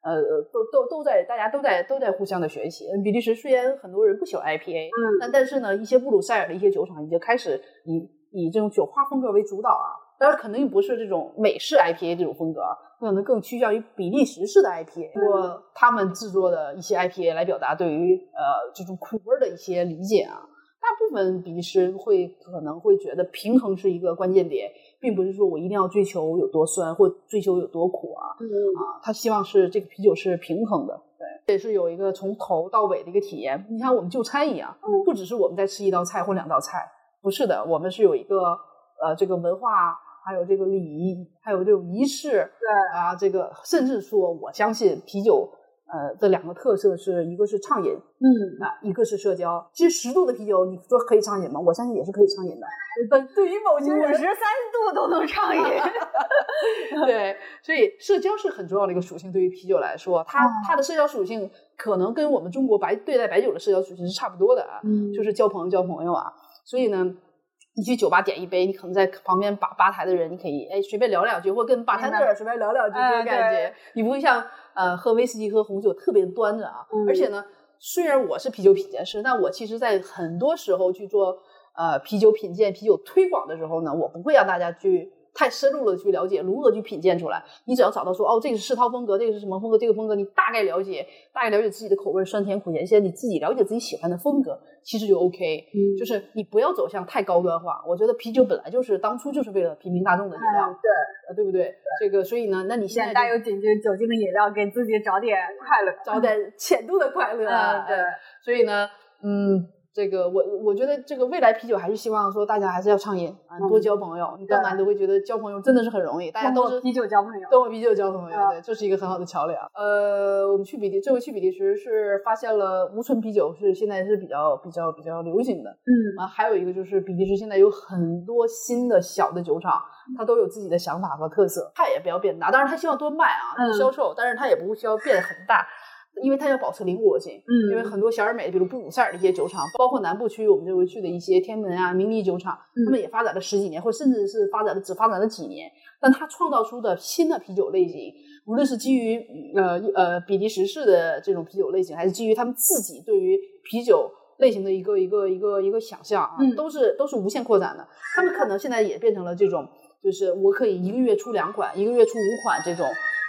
呃，都都都在，大家都在都在互相的学习。比利时虽然很多人不喜欢 IPA，嗯但但是呢，一些布鲁塞尔的一些酒厂已经开始以以这种酒花风格为主导啊。当然，肯定不是这种美式 IPA 这种风格啊，可能更趋向于比利时式的 IPA，通过他们制作的一些 IPA 来表达对于呃这种苦味儿的一些理解啊。大部分比利时人会可能会觉得平衡是一个关键点，并不是说我一定要追求有多酸或追求有多苦啊。嗯啊，他希望是这个啤酒是平衡的，对，也是有一个从头到尾的一个体验。你像我们就餐一样，嗯不只是我们在吃一道菜或两道菜，不是的，我们是有一个呃这个文化，还有这个礼仪，还有这种仪式，对啊，这个甚至说，我相信啤酒。呃，这两个特色是一个是畅饮嗯，啊，一个是社交。其实十度的啤酒，你说可以畅饮吗？我相信也是可以畅饮的。但对于某些人五十三度都能畅饮。对，所以社交是很重要的一个属性。对于啤酒来说，它哦它的社交属性可能跟我们中国白对待白酒的社交属性是差不多的啊，嗯就是交朋友交朋友啊。所以呢，你去酒吧点一杯，你可能在旁边吧吧台的人，你可以哎随便聊两句，或跟吧台明白的随便聊两句，哎这种感觉，你不会像呃喝威士忌喝红酒特别端着啊。嗯而且呢，虽然我是啤酒品鉴师，但我其实在很多时候去做呃啤酒品鉴、啤酒推广的时候呢，我不会让大家去太深入的去了解如何去品鉴出来。你只要找到说哦，这个是世涛风格，这个是什么风格，这个风格你大概了解，大概了解自己的口味，酸甜苦咸鲜，你自己了解自己喜欢的风格，其实就 OK。嗯就是你不要走向太高端化。我觉得啤酒本来就是当初就是为了平民大众的饮料，嗯对，呃，对不对？这个所以呢，那你现在带有酒精酒精的饮料，给自己找点快乐。找点 浅度的快乐对哎所以呢，嗯，这个我我觉得这个未来啤酒还是希望说大家还是要畅饮啊，嗯多交朋友。你到哪你都会觉得交朋友真的是很容易，大家都是啤酒交朋友通过啤酒交朋友，嗯对，这是一个很好的桥梁。呃，我们去比利，这回去比利时是发现了无醇啤酒是现在是比较比较比较流行的。嗯啊，还有一个就是比利时现在有很多新的小的酒厂，它都有自己的想法和特色，它也不要变大，当然它希望多卖啊，嗯销售，但是它也不需要变得很大。因为它要保持灵活性，嗯因为很多小而美，比如布鲁塞尔的一些酒厂，包括南部区我们这回去的一些天门啊、明尼酒厂，他们也发展了十几年，或甚至是发展了只发展了几年，但它创造出的新的啤酒类型，无论是基于呃呃比利时式的这种啤酒类型，还是基于他们自己对于啤酒类型的一个一个一个一个想象啊，嗯都是都是无限扩展的。他们可能现在也变成了这种，就是我可以一个月出两款，一个月出五款这种。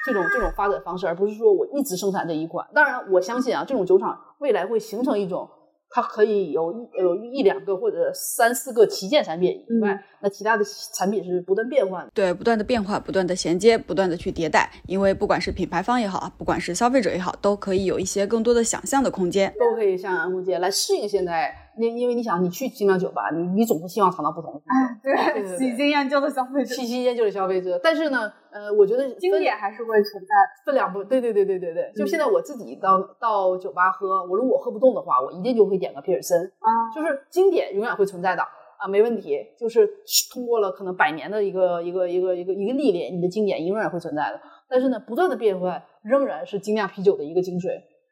这种这种发展方式，而不是说我一直生产这一款。当然，我相信啊，这种酒厂未来会形成一种，它可以有一有一两个或者三四个旗舰产品以外，那其他的产品是不断变换的。对，不断的变化，不断的衔接，不断的去迭代，因为不管是品牌方也好，不管是消费者也好，都可以有一些更多的想象的空间。都可以像安红姐来适应现在，因因为你想，你去精酿酒吧，你你总是希望尝到不同的对对对，喜新厌旧的消费，者，喜新厌旧的消费者。但是呢，呃，我觉得经典还是会存在。分两步，对对对对对对。就嗯现在我自己到到酒吧喝，我如果我喝不动的话，我一定就会点个皮尔森。啊，就是经典永远会存在的啊，没问题。就是通过了可能百年的一个一个一个一个一个历练，你的经典永远会存在的。但是呢，不断的变换仍然是精酿啤酒的一个精髓。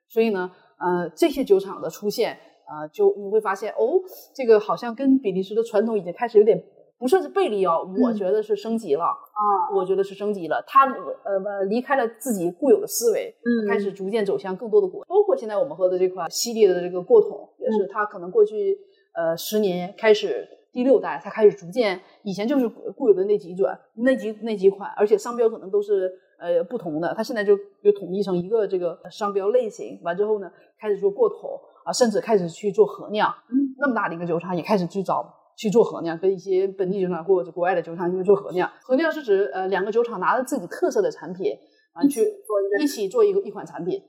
所以呢，呃，这些酒厂的出现，啊、就你会发现哦，这个好像跟比利时的传统已经开始有点不算是背离哦，我嗯。觉得是升级了。啊，我觉得是升级了，他呃离开了自己固有的思维，嗯开始逐渐走向更多的国，包括现在我们喝的这款系列的这个过桶，也是它可能过去呃十年开始第六代，它开始逐渐以前就是固固有的那几转那几那几款，而且商标可能都是呃不同的，它现在就就统一成一个这个商标类型，完之后呢开始做过桶啊，甚至开始去做合酿，嗯那么大的一个酒厂也开始去找去做合酿，跟一些本地酒厂或者国外的酒厂去做合酿。合酿是指呃两个酒厂拿着自己特色的产品啊去一起做一个一款产品。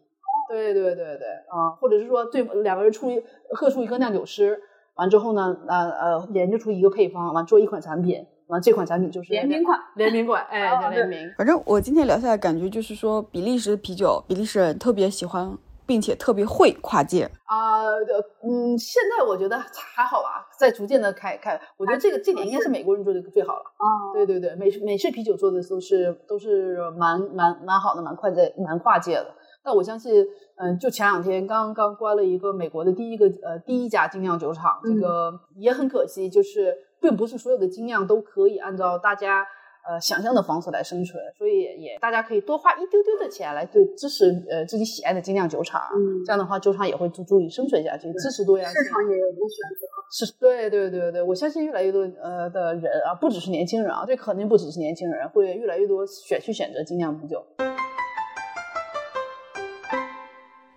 对对对对啊，或者是说对两个人出一喝出一个酿酒师，完之后呢，呃呃研究出一个配方，完做一款产品，完这款产品就是联名款，联名款，哎，联名。反正我今天聊下来，感觉就是说，比利时的啤酒，比利时人特别喜欢，并且特别会跨界。啊、呃嗯，现在我觉得还好吧，在逐渐的开开，我觉得这个这点应该是美国人做的最好了。啊，对对对，美式美式啤酒做的都是都是蛮蛮蛮好的，蛮跨界蛮跨界的。那我相信，嗯，就前两天刚刚关了一个美国的第一个呃第一家精酿酒厂，这个也很可惜，就是并不是所有的精酿都可以按照大家呃想象的方式来生存，所以也大家可以多花一丢丢的钱来对支持呃自己喜爱的精酿酒厂，嗯这样的话酒厂也会注注意生存下去，支持多样性。市场也有选择。是，对对对对，我相信越来越多呃的人啊，不只是年轻人啊，这肯定不只是年轻人，会越来越多选去选择精酿啤酒。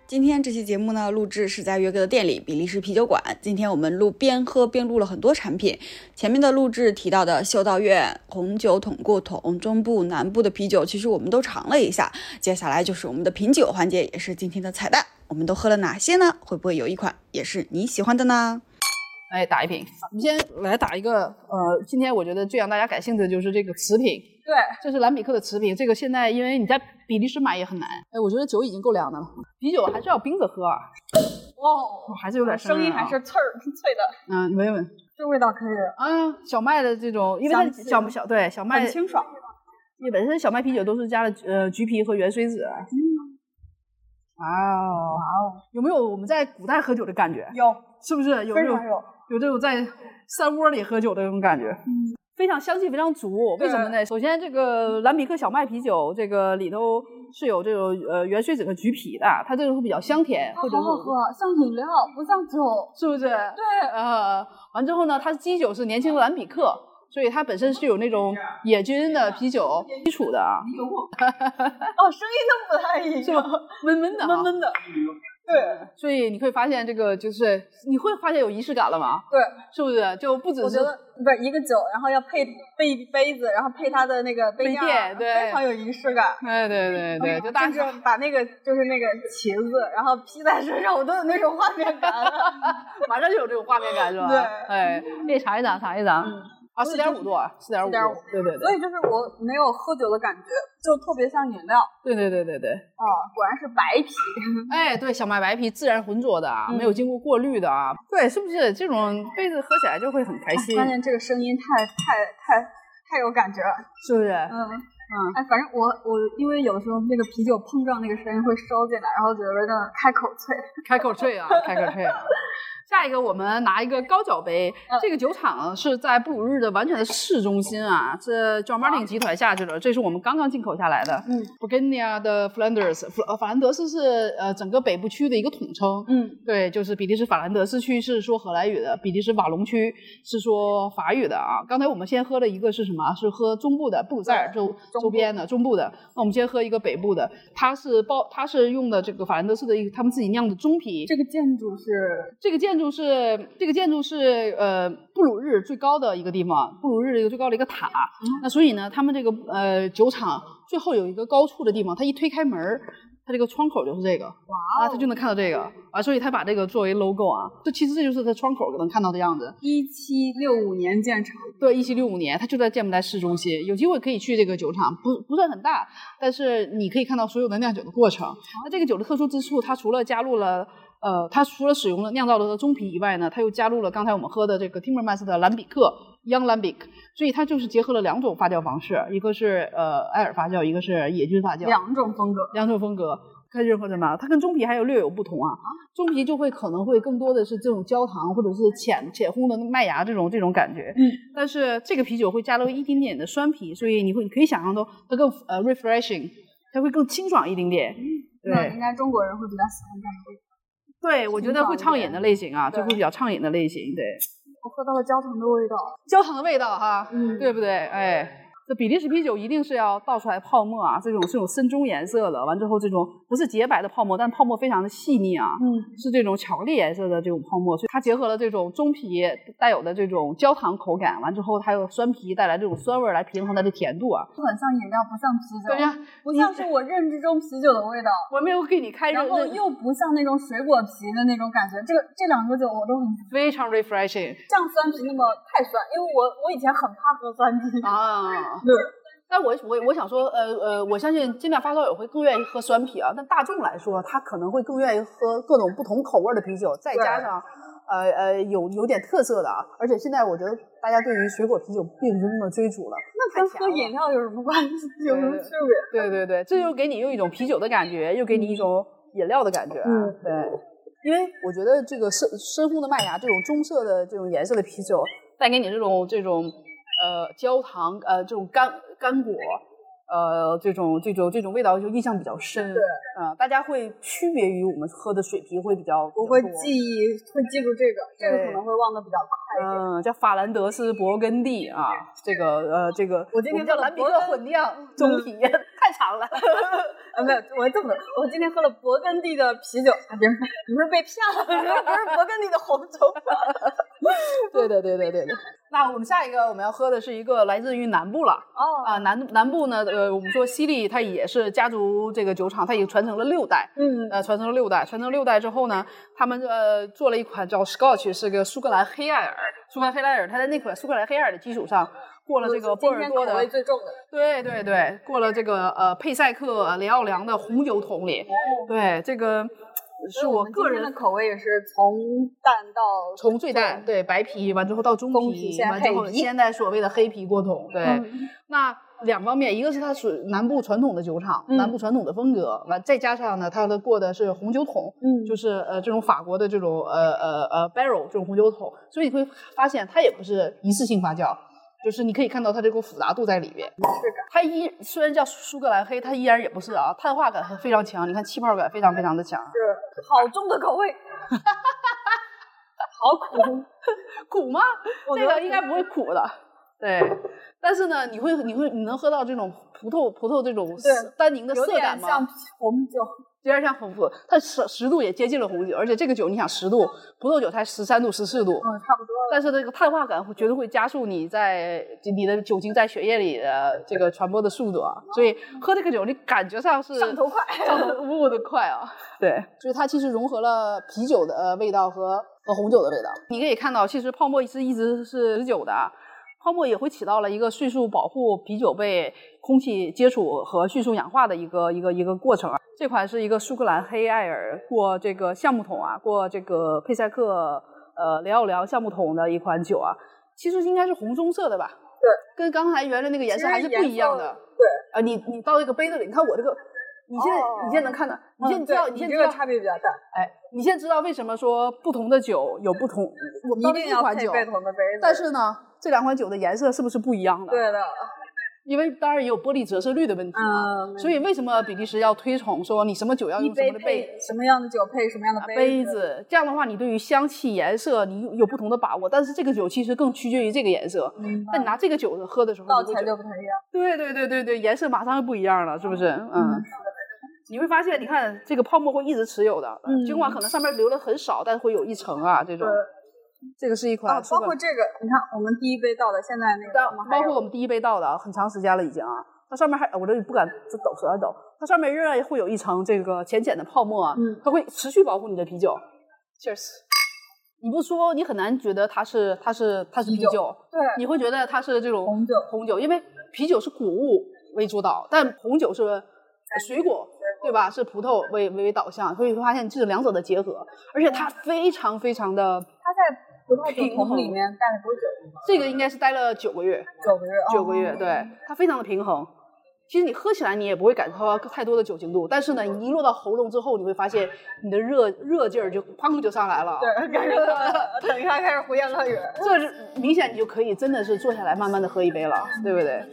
今天这期节目呢，录制是在约哥的店里，比利时啤酒馆。今天我们录边喝边录了很多产品。前面的录制提到的修道院红酒桶过桶，中部、南部的啤酒，其实我们都尝了一下。接下来就是我们的品酒环节，也是今天的彩蛋。我们都喝了哪些呢？会不会有一款也是你喜欢的呢？来打一瓶，我们先来打一个，呃，今天我觉得最让大家感兴趣的就是这个瓷瓶，对，这是兰比克的瓷瓶，这个现在因为你在比利时买也很难，哎，我觉得酒已经够凉的了，啤酒还是要冰着喝啊，哦，还是有点声音啊还是刺儿 脆的，嗯，闻一闻这味道可以啊，小麦的这种，因为它小小对小麦很清爽。因为本身小麦啤酒都是加了呃橘皮和原水籽。哇哦哇哦，有没有我们在古代喝酒的感觉？有，是不是有这种非常有。有这种在山窝里喝酒的那种感觉？嗯，非常香气非常足。为什么呢？首先，这个兰比克小麦啤酒这个里头是有这种呃原水子和橘皮的，它这个会比较香甜，或者是好好喝，像饮料，不像酒。是不是？对，呃，完之后呢，它基酒是年轻的兰比克，所以它本身是有那种野菌的啤酒基础的啊，哦，声音都不太一是吧样，？闷闷的、啊，闷闷的。对，所以你会发现这个就是你会发现有仪式感了吗？对，是不是？就不只是我觉得不是一个酒，然后要配备杯子，然后配它的那个杯杯垫对非常有仪式感。对对对对，就大致把那个就是那个旗子，然后披在身上，我都有那种画面感了。马上就有这种画面感是吧？对哎，可以尝一尝，尝一尝。啊，四点五度，四点五度4.5，对对对所，以就是我没有喝酒的感觉，就特别像饮料对对对对对。啊，果然是白啤。哎，对，小麦白啤自然浑浊的啊，嗯没有经过过滤的啊。对，是不是这种杯子喝起来就会很开心？关键这个声音太太太太有感觉了。是不是？嗯嗯，哎，反正我我因为有的时候那个啤酒碰撞那个声音会收进来，然后觉得那开口脆。开口脆啊，开口脆啊。下一个，我们拿一个高脚杯。嗯这个酒厂是在布鲁日的完全的市中心啊，这 John Martin 集团下去了。这是我们刚刚进口下来的。嗯 Burgundy 的 Flanders，呃法兰德斯是呃整个北部区的一个统称。嗯对，就是比利时法兰德斯区是说荷兰语的，比利时瓦隆区是说法语的啊。刚才我们先喝了一个是什么？是喝中部的布鲁塞尔周周边的中部的。那我们先喝一个北部的，它是包它是用的这个法兰德斯的一个他们自己酿的中啤。这个建筑是这个建筑是这个建筑是呃布鲁日最高的一个地方，布鲁日的一个最高的一个塔。那所以呢，他们这个呃酒厂最后有一个高处的地方，它一推开门儿，它这个窗口就是这个，哇啊，他就能看到这个啊，所以他把这个作为 logo 啊，这其实这就是它窗口能看到的样子。一七六五年建成，对，一七六五年，它就在建不在市中心，有机会可以去这个酒厂，不不算很大，但是你可以看到所有的酿酒的过程。那这个酒的特殊之处，它除了加入了呃，它除了使用了酿造的中皮以外呢，它又加入了刚才我们喝的这个 Timmermans 的兰比克 Young Lambic，所以它就是结合了两种发酵方式，一个是呃艾尔发酵，一个是野菌发酵，两种风格。两种风格。看任何什么，它跟中皮还有略有不同啊。中皮就会可能会更多的是这种焦糖或者是浅浅烘的麦芽这种这种感觉，嗯，但是这个啤酒会加入一点点的酸皮，所以你会你可以想象到它更呃 refreshing，它会更清爽一点点。嗯对应该中国人会比较喜欢这样的味道。对，我觉得会畅饮的类型啊，就会比较畅饮的类型。对，我喝到了焦糖的味道。焦糖的味道哈，嗯对不对？哎。这比利时啤酒一定是要倒出来泡沫啊，这种这种深棕颜色的，完之后这种不是洁白的泡沫，但泡沫非常的细腻啊，嗯，是这种巧克力颜色的这种泡沫，所以它结合了这种棕皮带有的这种焦糖口感，完之后还有酸皮带来这种酸味儿来平衡它的甜度啊。就很像饮料，不像啤酒。对呀，不像是我认知中啤酒的味道，我没有给你开然后，又不像那种水果啤的那种感觉。这个这两个酒我都很非常 refreshing 像酸啤那么太酸，因为我我以前很怕喝酸啤。啊。对，但我我我想说，呃呃，我相信尽量发烧友会更愿意喝酸啤啊，但大众来说，他可能会更愿意喝各种不同口味的啤酒，再加上呃呃有有点特色的啊。而且现在我觉得大家对于水果啤酒并不是那么追逐了，那跟喝饮料有什么关系？有什么区别？对对对，这就给你又一种啤酒的感觉，又给你一种饮料的感觉、啊。嗯对，因为我觉得这个深深烘的麦芽这种棕色的这种颜色的啤酒，带给你这种这种呃焦糖呃这种干干果。呃，这种这种这种味道就印象比较深，对，呃，大家会区别于我们喝的水啤会比较，我会记忆，会记住这个，这个可能会忘得比较快一点。嗯，叫法兰德斯勃艮第啊，这个呃，这个我今天叫兰比克混酿中啤，太长了。啊，没有，我这么，我今天喝了勃艮第的啤酒，啊，别人说你不是被骗了，你说不是勃艮第的红酒 吗？对对对对对对。那我们下一个我们要喝的是一个来自于南部了哦，啊，南南部呢，呃，我们说西利它也是家族这个酒厂，它已经传承了六代，嗯，呃，传承了六代，传承六代之后呢，他们呃做了一款叫 Scotch，是个苏格兰黑艾尔，苏格兰黑艾尔，它在那款苏格兰黑艾尔的基础上，过了这个波尔多的味最重的，对对对，过了这个呃佩赛克雷奥良的红酒桶里，对这个是我个人的口味也是从淡到从最淡对白皮完之后到中中皮，皮现在完之后现在所谓的黑皮过桶，对，嗯那两方面，一个是它属于南部传统的酒厂，嗯南部传统的风格，完再加上呢，它的过的是红酒桶，嗯就是呃这种法国的这种呃呃呃 barrel 这种红酒桶，所以你会发现它也不是一次性发酵。就是你可以看到它这个复杂度在里边，是的，它依虽然叫苏格兰黑，它依然也不是啊，碳化感还非常强，你看气泡感非常非常的强，是好重的口味，好苦，苦吗？这个应该不会苦的，对。但是呢，你会你会你能喝到这种葡萄葡萄这种对单宁的有涩感吗？点像红酒，有点像红酒，它十十度也接近了红酒，而且这个酒你想十度，葡萄酒才十三度、十四度，嗯，差不多。但是这个碳化感会绝对会加速你在你的酒精在血液里的这个传播的速度啊，所以喝这个酒你感觉上是上头快上头呜呜的快啊，对，所以它其实融合了啤酒的呃味道和和红酒的味道。你可以看到，其实泡沫是一直是持久的啊。泡沫也会起到了一个迅速保护啤酒被空气接触和迅速氧化的一个一个一个过程啊。这款是一个苏格兰黑艾尔过这个橡木桶啊，过这个佩赛克呃雷奥良橡木桶的一款酒啊，其实应该是红棕色的吧？对，跟刚才原来那个颜色还是不一样的。对，啊，你你到这个杯子里，你看我这个，你现在、哦你现在能看到，你现在知道，嗯你现在知道，差别比较大，哎，你现在知道为什么说不同的酒有不同，我们一定要一款酒，配不同的杯子。但是呢，这两款酒的颜色是不是不一样的？对的，因为当然也有玻璃折射率的问题啊。嗯，所以为什么比利时要推崇说你什么酒要用什么的杯什么样的酒配什么样的啊杯杯子？这样的话，你对于香气、颜色你有有不同的把握。但是这个酒其实更取决于这个颜色。嗯，那你拿这个酒喝的时候，倒起来不太一样。对对对对对，颜色马上就不一样了，是不是？嗯。你会发现，你看这个泡沫会一直持有的，嗯尽管可能上面留的很少，但是会有一层啊，这种。这个是一款啊，包括这个，你看我们第一杯倒的，现在那个包括我们第一杯倒的啊，很长时间了已经啊，它上面还我这不敢这抖舌头抖，它上面仍然会有一层这个浅浅的泡沫啊，嗯它会持续保护你的啤酒。Cheers！你不说你很难觉得它是它是它是啤啤酒酒，对你会觉得它是这种红酒红酒，因为啤酒是谷物为主导，但红酒是水果，对吧？是葡萄为为为导向，所以会发现这是两者的结合，而且它非常非常的，它在葡萄酒平衡桶里面待了多久？这个应该是待了九个月，九个月。九个月，哦对，它非常的平衡。其实你喝起来你也不会感受到太多的酒精度，但是呢，你一落到喉咙之后，你会发现你的热热劲儿就砰就上来了。对，感觉到了，等一下开始胡言乱语。这是明显你就可以真的是坐下来慢慢的喝一杯了，对不对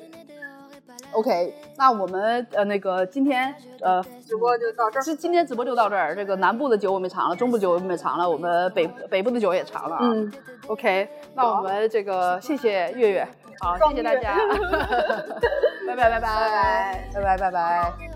？OK，那我们呃那个今天呃直播就到这儿。今今天直播就到这儿，这个南部的酒我们也尝了，中部酒我们也尝了，我们北北部的酒也尝了啊。嗯，OK，那我们这个谢谢月月，好，谢谢大家，拜拜拜拜拜拜拜拜。